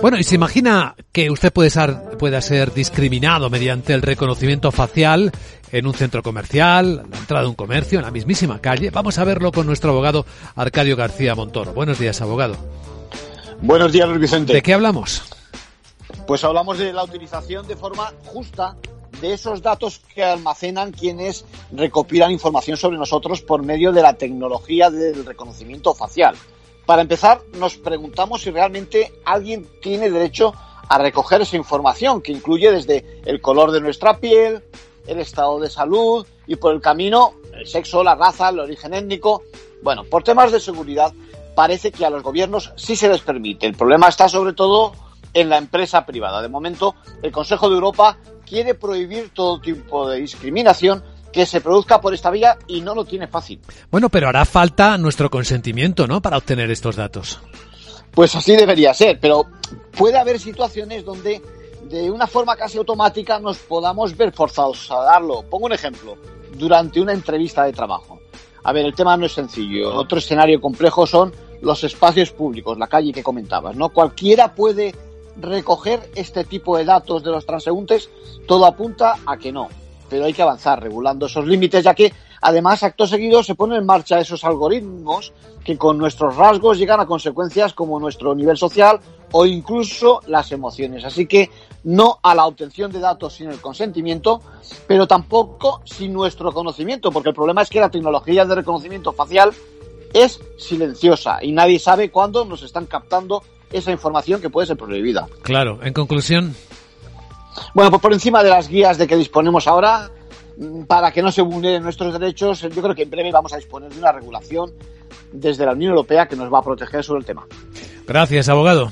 Bueno, y se imagina que usted puede ser, pueda ser discriminado mediante el reconocimiento facial en un centro comercial, la entrada de un comercio, en la mismísima calle. Vamos a verlo con nuestro abogado Arcadio García Montoro. Buenos días, abogado. Buenos días, Luis Vicente. ¿De qué hablamos? Pues hablamos de la utilización de forma justa de esos datos que almacenan quienes recopilan información sobre nosotros por medio de la tecnología del reconocimiento facial. Para empezar, nos preguntamos si realmente alguien tiene derecho a recoger esa información, que incluye desde el color de nuestra piel, el estado de salud y por el camino el sexo, la raza, el origen étnico. Bueno, por temas de seguridad parece que a los gobiernos sí se les permite. El problema está sobre todo en la empresa privada. De momento, el Consejo de Europa quiere prohibir todo tipo de discriminación que se produzca por esta vía y no lo tiene fácil. Bueno, pero hará falta nuestro consentimiento, ¿no? Para obtener estos datos. Pues así debería ser, pero puede haber situaciones donde de una forma casi automática nos podamos ver forzados a darlo. Pongo un ejemplo, durante una entrevista de trabajo. A ver, el tema no es sencillo. Otro escenario complejo son los espacios públicos, la calle que comentabas, ¿no? Cualquiera puede recoger este tipo de datos de los transeúntes, todo apunta a que no pero hay que avanzar regulando esos límites, ya que además acto seguido se ponen en marcha esos algoritmos que con nuestros rasgos llegan a consecuencias como nuestro nivel social o incluso las emociones. Así que no a la obtención de datos sin el consentimiento, pero tampoco sin nuestro conocimiento, porque el problema es que la tecnología de reconocimiento facial es silenciosa y nadie sabe cuándo nos están captando esa información que puede ser prohibida. Claro, en conclusión, bueno, pues por encima de las guías de que disponemos ahora, mm, para que no se vulneren nuestros derechos, yo creo que en breve vamos a disponer de una regulación desde la Unión Europea que nos va a proteger sobre el tema. Gracias, abogado.